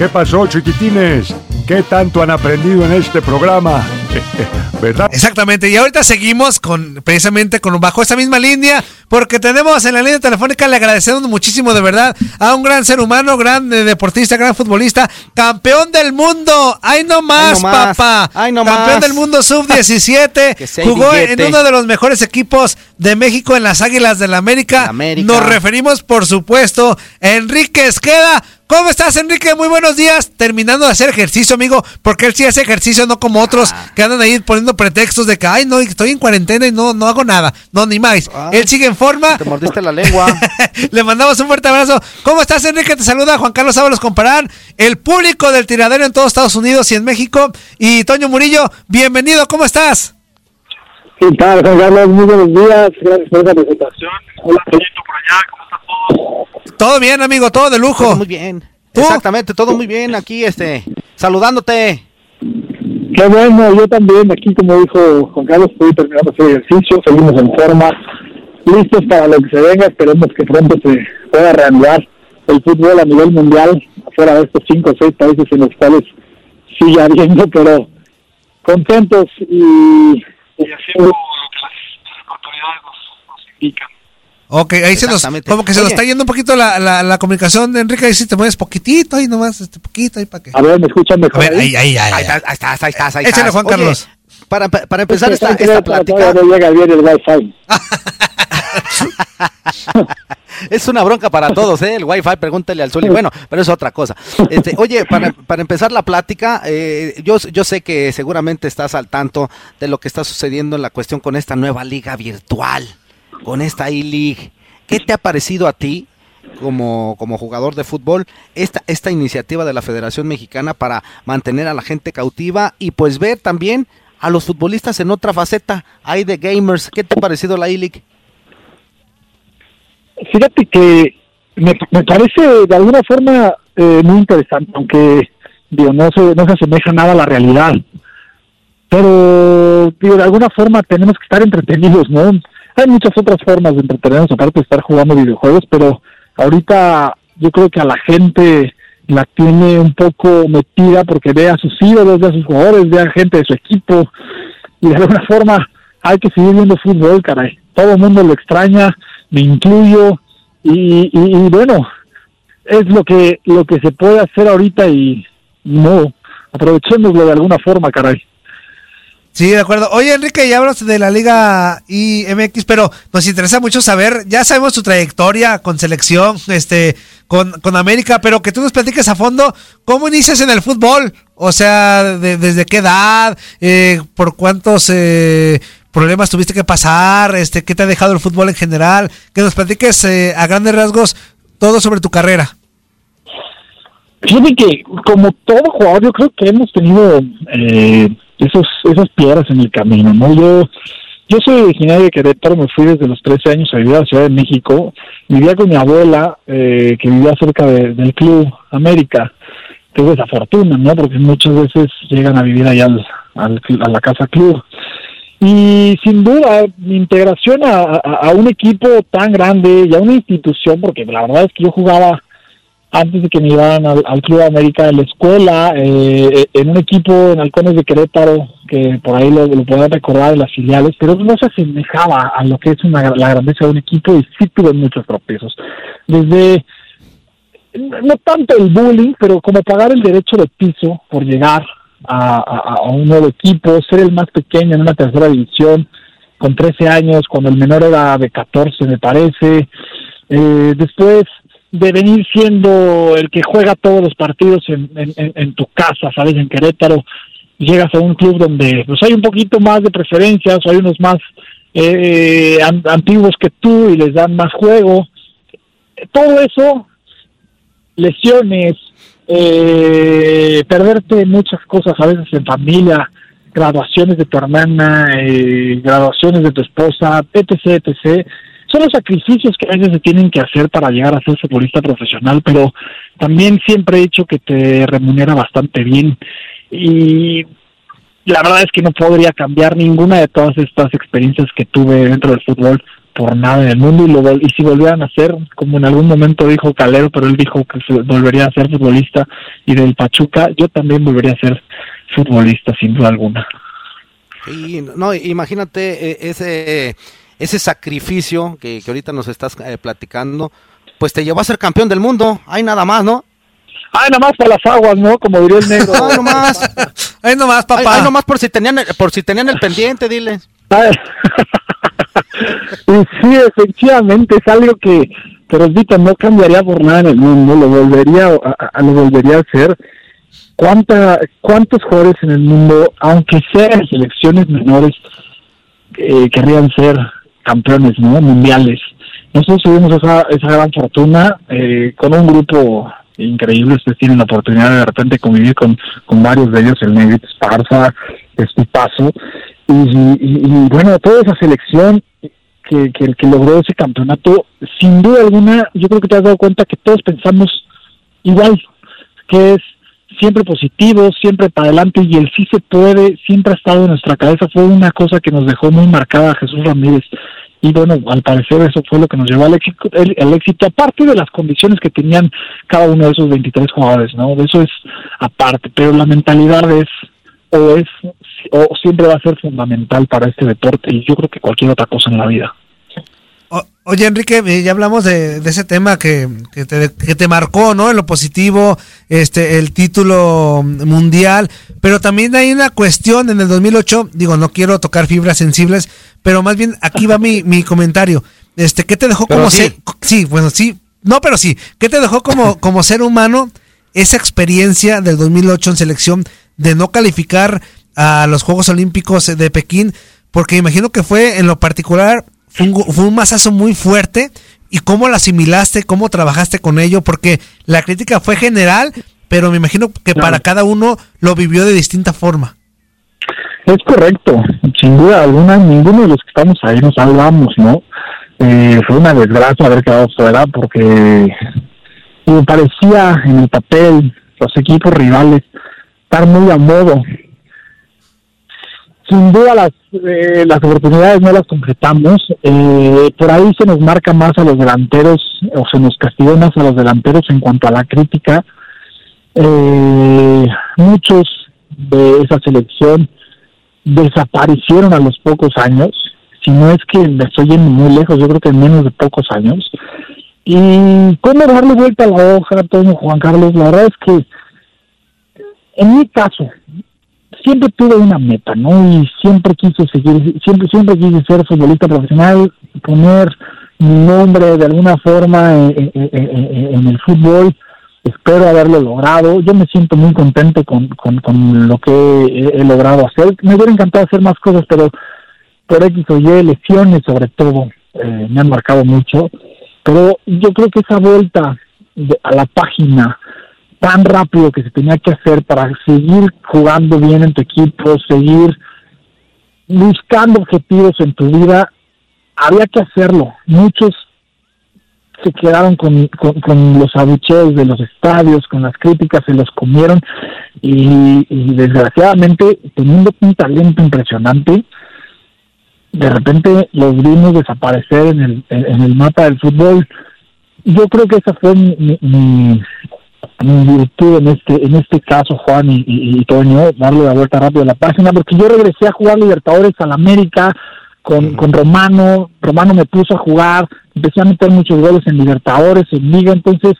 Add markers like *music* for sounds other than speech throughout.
¿Qué pasó, chiquitines? ¿Qué tanto han aprendido en este programa? *laughs* ¿Verdad? Exactamente, y ahorita seguimos con precisamente con bajo esta misma línea, porque tenemos en la línea telefónica, le agradecemos muchísimo de verdad a un gran ser humano, gran eh, deportista, gran futbolista, campeón del mundo. ¡Ay no más, papá! ¡Ay no campeón más! del mundo sub-17. *laughs* jugó en uno de los mejores equipos de México en las Águilas del América. América. Nos referimos, por supuesto, a Enrique Esqueda. ¿Cómo estás, Enrique? Muy buenos días. Terminando de hacer ejercicio, amigo, porque él sí hace ejercicio, no como otros Ah. que andan ahí poniendo pretextos de que, ay, no, estoy en cuarentena y no, no hago nada. No, ni más. Ah. él sigue en forma. Te mordiste la lengua. *laughs* Le mandamos un fuerte abrazo. ¿Cómo estás, Enrique? Te saluda Juan Carlos Ábalos Comparán, el público del tiradero en todos Estados Unidos y en México. Y Toño Murillo, bienvenido, ¿cómo estás? ¿Qué tal, Juan Carlos? Muy buenos días. Gracias por esa presentación. Hola, Toñito, por allá. ¿Cómo está todo? Todo bien, amigo, todo de lujo. Todo muy bien. ¿Tú? Exactamente, todo muy bien aquí, este, saludándote. Qué bueno, yo también. Aquí, como dijo Juan Carlos, estoy terminando hacer ejercicio. Seguimos en forma. Listos para lo que se venga. Esperemos que pronto se pueda reanudar el fútbol a nivel mundial, fuera de estos cinco o seis países en los cuales sigue habiendo, pero contentos y, haciendo lo que las autoridades nos, nos indican. Ok, ahí se nos, como que se nos Oye. está yendo un poquito la, la, la comunicación de Enrique. Ahí si te mueves poquitito, ahí nomás, este poquito, ahí para que. A ver, ¿me escuchan A mejor? ver, ahí, ahí, ahí. Ahí ahí. estás, ahí estás, ahí estás. ahí Échale, estás. Juan Oye, Carlos. Para, para empezar esta, Es que esta plática, No llega bien el Wi-Fi. *laughs* es una bronca para todos, ¿eh? El Wi-Fi, pregúntale al Zuli. Bueno, pero es otra cosa. Este, oye, para, para empezar la plática, eh, yo, yo sé que seguramente estás al tanto de lo que está sucediendo en la cuestión con esta nueva liga virtual, con esta E-League. ¿Qué te ha parecido a ti? Como, como jugador de fútbol, esta, esta iniciativa de la Federación Mexicana para mantener a la gente cautiva y pues ver también a los futbolistas en otra faceta, hay de gamers, ¿qué te ha parecido la E-League? Fíjate que me, me parece de alguna forma eh, muy interesante, aunque digo no se, no se asemeja nada a la realidad. Pero digo, de alguna forma tenemos que estar entretenidos, ¿no? Hay muchas otras formas de entretenernos aparte de estar jugando videojuegos, pero ahorita yo creo que a la gente la tiene un poco metida porque ve a sus ídolos, ve a sus jugadores, ve a gente de su equipo y de alguna forma hay que seguir viendo fútbol, caray. Todo el mundo lo extraña, me incluyo y, bueno, es lo que lo que se puede hacer ahorita y no, aprovechémoslo de alguna forma, caray. Sí, de acuerdo. Oye, Enrique, ya hablas de la Liga IMX, pero nos interesa mucho saber, ya sabemos tu trayectoria con selección, este, con, con América, pero que tú nos platiques a fondo cómo inicias en el fútbol. O sea, de- desde qué edad, eh, por cuántos eh, problemas tuviste que pasar, este, qué te ha dejado el fútbol en general, que nos platiques eh, a grandes rasgos todo sobre tu carrera. Fíjate que como todo jugador yo creo que hemos tenido eh, esos esas piedras en el camino, ¿no? Yo yo soy originario de Querétaro, me fui desde los 13 años a vivir a la Ciudad de México, vivía con mi abuela eh, que vivía cerca de- del Club América, que es desafortuna, ¿no? Porque muchas veces llegan a vivir allá al, al a la casa club. Y sin duda, mi integración a, a- a un equipo tan grande y a una institución, porque la verdad es que yo jugaba antes de que me llevaran al, Club América de la escuela, eh, en un equipo en Halcones de Querétaro, que por ahí lo, lo podrán recordar de las filiales, pero no se asemejaba a lo que es una, la grandeza de un equipo y sí tuve muchos tropiezos. Desde, no tanto el bullying, pero como pagar el derecho de piso por llegar a, a- a un nuevo equipo, ser el más pequeño en una tercera división, con 13 años, cuando el menor era de 14, me parece. Eh, después de venir siendo el que juega todos los partidos en, en, tu casa, ¿sabes? En Querétaro, llegas a un club donde pues hay un poquito más de preferencias, hay unos más eh, an- antiguos que tú y les dan más juego. Todo eso, lesiones, eh, perderte muchas cosas a veces en familia, graduaciones de tu hermana, eh, graduaciones de tu esposa, etc., etc. Son los sacrificios que a veces se tienen que hacer para llegar a ser futbolista profesional, pero también siempre he dicho que te remunera bastante bien. Y la verdad es que no podría cambiar ninguna de todas estas experiencias que tuve dentro del fútbol por nada en el mundo y, lo, y si volvieran a ser, como en algún momento dijo Calero, pero él dijo que volvería a ser futbolista y del Pachuca, yo también volvería a ser futbolista sin duda alguna. Y no, imagínate eh, ese ese sacrificio que, que ahorita nos estás eh, platicando, pues te llevó a ser campeón del mundo. Hay nada más, ¿no? Ay, nada más para las aguas, ¿no? Como diría el negro. Ay, nomás. *laughs* Ay, nomás, papá. Ay, nomás por si tenían, por si tenían el pendiente, dile. *laughs* y sí, efectivamente, es algo que, que repito, no cambiaría por nada en el mundo, lo volvería a, lo volvería a hacer. ¿Cuánta, ¿Cuántos jugadores en el mundo, aunque sean selecciones menores, eh, querrían ser campeones ¿no? mundiales? Nosotros tuvimos esa, esa gran fortuna eh, con un grupo increíble. Ustedes tienen la oportunidad de de repente convivir con, con varios de ellos, el Negrito Esparza, Estupazo. Y, y, y, bueno, toda esa selección que, que, que logró ese campeonato, sin duda alguna, yo creo que te has dado cuenta que todos pensamos igual, que es siempre positivo, siempre para adelante y el sí se puede, siempre ha estado en nuestra cabeza, fue una cosa que nos dejó muy marcada Jesús Ramírez y bueno, al parecer eso fue lo que nos llevó al éxito, el, éxito, aparte de las condiciones que tenían cada uno de esos 23 jugadores, ¿no? De eso es aparte, pero la mentalidad es o es o siempre va a ser fundamental para este deporte y yo creo que cualquier otra cosa en la vida. Oye, Enrique, eh, ya hablamos de, ese tema que, que, te, que, te, marcó, ¿no? En lo positivo, este, el título mundial, pero también hay una cuestión en el 2008, digo, no quiero tocar fibras sensibles, pero más bien aquí va mi, mi comentario. Este, ¿qué te dejó como ser? Sí, bueno, sí, no, pero sí. ¿Qué te dejó como, como ser humano esa experiencia del 2008 en selección de no calificar a los Juegos Olímpicos de Pekín? Porque imagino que fue en lo particular fue un, fue un masazo muy fuerte. ¿Y cómo lo asimilaste? ¿Cómo trabajaste con ello? Porque la crítica fue general, pero me imagino que para cada uno lo vivió de distinta forma. Es correcto, sin duda alguna, ninguno de los que estamos ahí nos salvamos, ¿no? Eh, fue una desgracia haber quedado fuera porque me parecía en el papel los equipos rivales estar muy a modo sin duda las, eh, las oportunidades no las completamos. Eh, por ahí se nos marca más a los delanteros o se nos castigó más a los delanteros en cuanto a la crítica. Eh, muchos de esa selección desaparecieron a los pocos años. Si no es que me estoy yendo muy lejos, yo creo que en menos de pocos años. Y cómo darle vuelta a la hoja, todo Juan Carlos, la verdad es que en mi caso, siempre tuve una meta, ¿no? Y siempre quise seguir, siempre, siempre quise ser futbolista profesional, poner mi nombre de alguna forma en, el fútbol. Espero haberlo logrado. Yo me siento muy contento con, con, lo que he, logrado hacer. Me hubiera encantado hacer más cosas, pero por X o Y, lesiones sobre todo, eh, me han marcado mucho. Pero yo creo que esa vuelta a la página, tan rápido que se tenía que hacer para seguir jugando bien en tu equipo, seguir buscando objetivos en tu vida, había que hacerlo. Muchos se quedaron con, con, los abucheos de los estadios, con las críticas, se los comieron y, desgraciadamente, teniendo un talento impresionante, de repente los vimos desaparecer en el, en el mapa del fútbol. Yo creo que esa fue mi, mi virtud en este en este caso Juan y, y, Toño darle la vuelta rápido a la página porque yo regresé a jugar Libertadores al América con, con Romano Romano me puso a jugar empecé a meter muchos goles en Libertadores en Liga entonces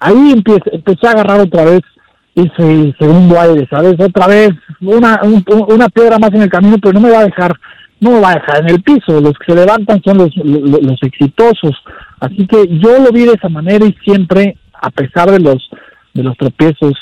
ahí empecé, empecé a agarrar otra vez ese segundo aire sabes otra vez una una piedra más en el camino pero no me va a dejar no me va a dejar en el piso los que se levantan son los, los, los exitosos. Así que yo lo vi de esa manera y siempre a pesar de los de los tropiezos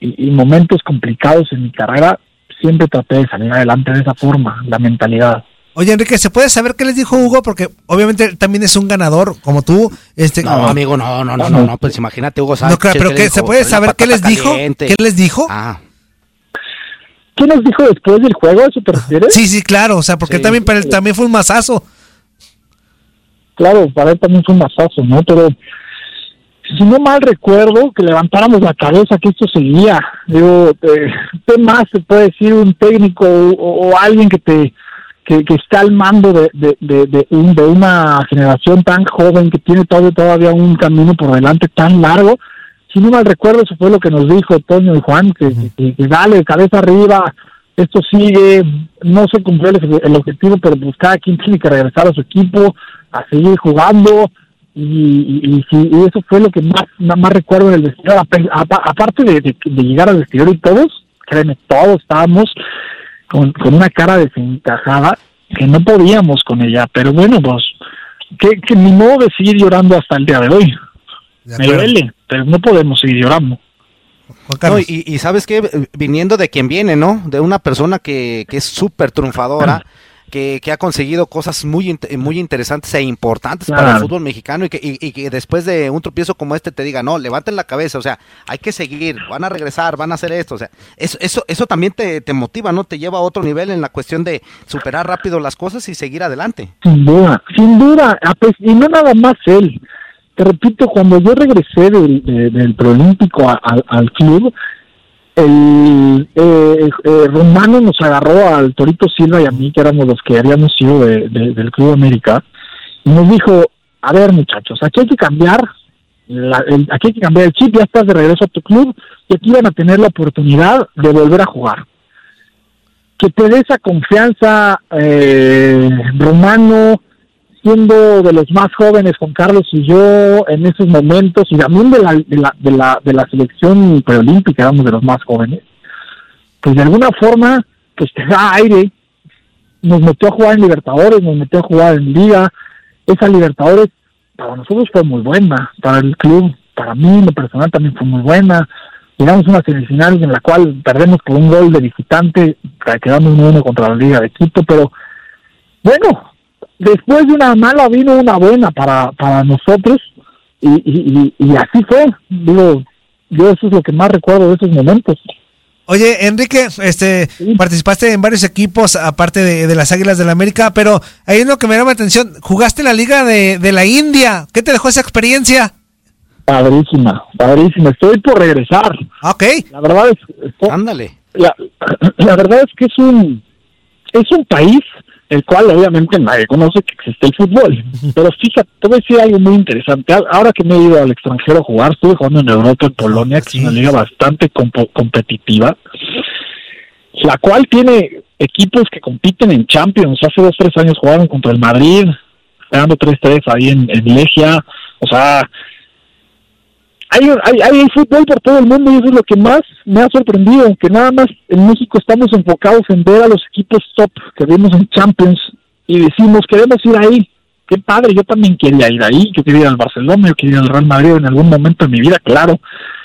y, momentos complicados en mi carrera, siempre traté de salir adelante de esa forma, la mentalidad. Oye, Enrique, ¿se puede saber qué les dijo Hugo? Porque obviamente también es un ganador como tú. Este, no, amigo, no, no, no, no, no, pues imagínate Hugo Sánchez. No, pero que, ¿se puede saber qué les dijo? ¿Qué les dijo? Ah. ¿Qué nos dijo después del juego? ¿Eso te refieres? Sí, sí, claro, o sea, porque también para él también fue un masazo. Claro, para él también fue un masazo, ¿no? Pero si no mal recuerdo, que levantáramos la cabeza que esto seguía. Digo, eh, ¿qué más se puede decir un técnico o, alguien que te que, que está al mando de, de, de, de, un- de una generación tan joven que tiene todo, todavía un camino por delante tan largo. Si no mal recuerdo, eso fue lo que nos dijo Toño y Juan, que, que- que dale, cabeza arriba, esto sigue, no se cumplió el, el objetivo, pero pues cada quien tiene que regresar a su equipo, a seguir jugando, y, y, y sí, y eso fue lo que más, más, más recuerdo del vestidor, Ape- apa- aparte de, de- de llegar al vestidor y todos, créeme, todos estábamos con, con una cara desencajada que no podíamos con ella, pero bueno, pues que, que ni modo de seguir llorando hasta el día de hoy. De Me duele, pero no podemos seguir llorando. No, y, y sabes qué, viniendo de quien viene, ¿no? De una persona que, que es súper triunfadora, *clears throat* que, que ha conseguido cosas muy, int- muy interesantes e importantes para el fútbol mexicano y que, y, y que después de un tropiezo como este te diga, no, levanten la cabeza, o sea, hay que seguir, van a regresar, van a hacer esto, o sea, eso, eso, eso también te, te motiva, ¿no? Te lleva a otro nivel en la cuestión de superar rápido las cosas y seguir adelante. Sin duda, sin duda, y no nada más él. Te repito, cuando yo regresé del, de- del preolímpico a- al- al club, el eh, eh, Romano nos agarró al Torito Silva y a mí, que éramos los que habíamos sido de- de- del Club América, y nos dijo, a ver muchachos, aquí hay que cambiar, la- el- aquí hay que cambiar el chip, ya estás de regreso a tu club, y aquí van a tener la oportunidad de volver a jugar. Que te dé esa confianza eh, Romano, siendo de los más jóvenes, Juan Carlos y yo, en esos momentos, y también de la, de la, de la, de la selección preolímpica, éramos de los más jóvenes, pues de alguna forma, pues te da aire, nos metió a jugar en Libertadores, nos metió a jugar en Liga, esa Libertadores para nosotros fue muy buena, para el club, para mí, en lo personal también fue muy buena, llegamos a una semifinal en la cual perdemos por un gol de visitante, quedamos 1-1 contra la Liga de Quito, pero bueno, después de una mala vino una buena para, para nosotros y, y, y, y así fue, digo, yo eso es lo que más recuerdo de esos momentos. Oye, Enrique, este, Sí. participaste en varios equipos, aparte de, de las Águilas del la América, pero hay uno que me llama la atención. Jugaste en la Liga de, de la India. ¿Qué te dejó esa experiencia? Padrísima, padrísima, estoy por regresar. Ah, Ok. La verdad es, estoy- Ándale. la, *clears throat* la verdad es que es un es un país el cual obviamente nadie conoce que existe el fútbol. Pero fíjate, te voy a decir algo muy interesante. Ahora que me he ido al extranjero a jugar, estuve jugando en Europa, en Polonia, que Sí. es una liga bastante competitiva, la cual tiene equipos que compiten en Champions. Hace dos, tres años jugaron contra el Madrid, ganando 3-3 ahí en, en Legia. O sea, hay, hay, hay fútbol por todo el mundo y eso es lo que más me ha sorprendido, que nada más en México estamos enfocados en ver a los equipos top que vemos en Champions y decimos, queremos ir ahí. Qué padre, yo también quería ir ahí, yo quería ir al Barcelona, yo quería ir al Real Madrid en algún momento de mi vida, claro.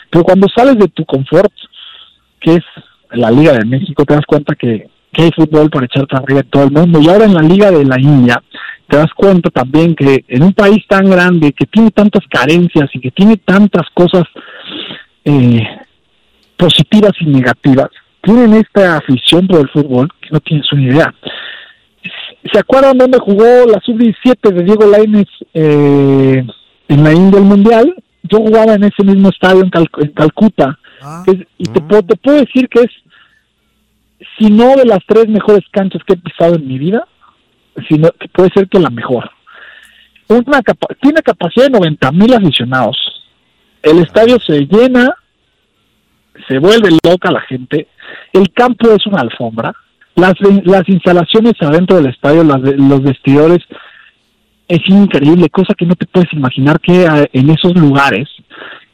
Pero cuando sales de tu confort, que es la Liga de México, te das cuenta que, que hay fútbol para echarte arriba en todo el mundo. Y ahora en la Liga de la India, te das cuenta también que en un país tan grande, que tiene tantas carencias y que tiene tantas cosas eh, positivas y negativas, tienen esta afición por el fútbol que no tienes una idea. ¿Se acuerdan dónde jugó la sub-17 de Diego Lainez eh, en la India el Mundial? Yo jugaba en ese mismo estadio en, Cal- en Calcuta. Ah, Es- y te, puedo, te puedo decir que es, si no de las tres mejores canchas que he pisado en mi vida, sino que puede ser que la mejor. Una capa- tiene capacidad de 90 mil aficionados. El estadio se llena, se vuelve loca la gente. El campo es una alfombra. Las, las instalaciones adentro del estadio, las de- los vestidores, es increíble, cosa que no te puedes imaginar que en esos lugares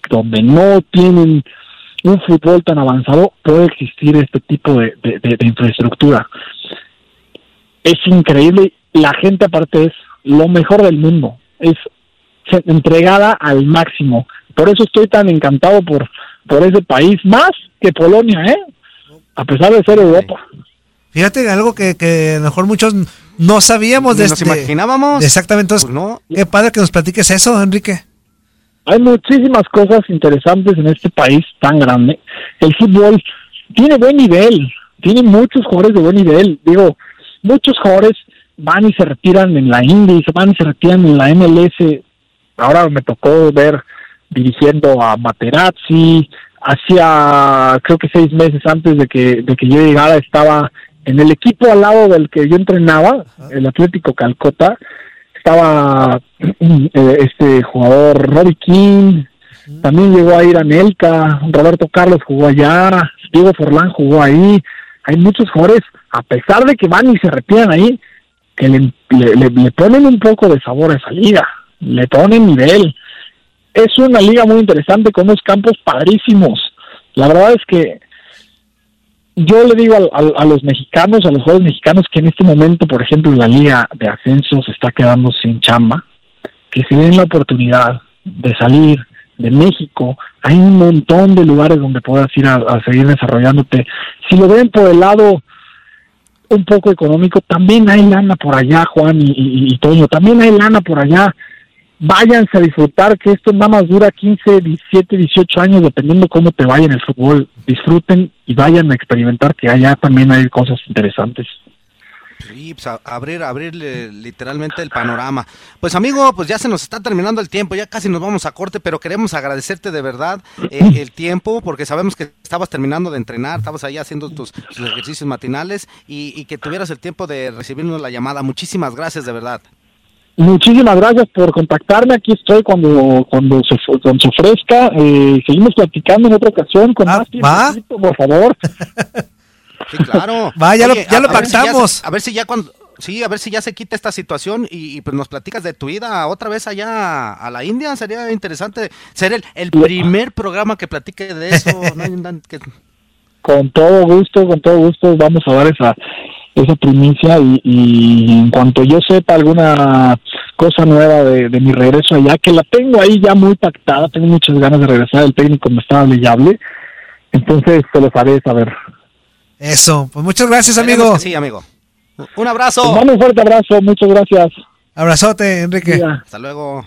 donde no tienen un fútbol tan avanzado puede existir este tipo de, de- de- de infraestructura. Es increíble, la gente aparte es lo mejor del mundo, es entregada al máximo. Por eso estoy tan encantado por, por ese país, más que Polonia, ¿eh? A pesar de ser Europa. fíjate algo que, que a lo mejor muchos no sabíamos de Nos este. imaginábamos. Exactamente, entonces, Pues no. qué padre que nos platiques eso, Enrique. Hay muchísimas cosas interesantes en este país tan grande. El fútbol tiene buen nivel, tiene muchos jugadores de buen nivel. Digo, muchos jugadores van y se retiran en la Indy, se van y se retiran en la MLS. Ahora me tocó ver dirigiendo a Materazzi. Hacía, creo que seis meses antes de que, de que yo llegara, estaba En el equipo al lado del que yo entrenaba, el Atlético Calcota, estaba *clears throat* eh, este jugador Robbie King, también llegó a ir a Nelka, Roberto Carlos jugó allá, Diego Forlán jugó ahí. Hay muchos jugadores, a pesar de que van y se retiran ahí, que le, le, le ponen un poco de sabor a esa liga, le ponen nivel. Es una liga muy interesante con unos campos padrísimos. La verdad es que yo le digo a, los mexicanos, a los jugadores mexicanos, que en este momento, por ejemplo, la liga de ascenso se está quedando sin chamba, que se den la oportunidad de salir de México, hay un montón de lugares donde puedas ir a seguir desarrollándote. Si lo ven por el lado un poco económico, también hay lana por allá, Juan y, y, y Toño, también hay lana por allá. Váyanse a disfrutar, que esto nada más dura 15, 17, 18 años, dependiendo cómo te vaya en el fútbol. Disfruten y vayan a experimentar que allá también hay cosas interesantes. Sí, pues a, abrir, abrir literalmente el panorama. Pues amigo, pues ya se nos está terminando el tiempo, ya casi nos vamos a corte, pero queremos agradecerte de verdad eh, *clears throat* el tiempo, porque sabemos que estabas terminando de entrenar, estabas ahí haciendo tus, tus ejercicios matinales y, y, que tuvieras el tiempo de recibirnos la llamada. Muchísimas gracias, de verdad. Muchísimas gracias por contactarme. Aquí estoy cuando cuando se, cuando se ofrezca. Eh, seguimos platicando en otra ocasión con ah, más tiempo, por favor. *laughs* Sí, claro. *laughs* Va, ya Oye, lo, ya a, lo a ver si pactamos. ya, a ver si ya cuando. Sí, a ver si ya se quita esta situación y, y, pues nos platicas de tu ida otra vez allá a la India. Sería interesante ser el, el primer programa que platique de eso. *laughs* ¿no? que... Con todo gusto, con todo gusto vamos a dar esa esa primicia y, y en cuanto yo sepa alguna cosa nueva de, de, mi regreso allá, que la tengo ahí ya muy pactada, tengo muchas ganas de regresar, el técnico me está y hable, entonces te lo haré saber. Eso, pues muchas gracias, amigo. Sí, amigo. Un abrazo. Te mando un fuerte abrazo, muchas gracias. Abrazote, Enrique. Hasta luego.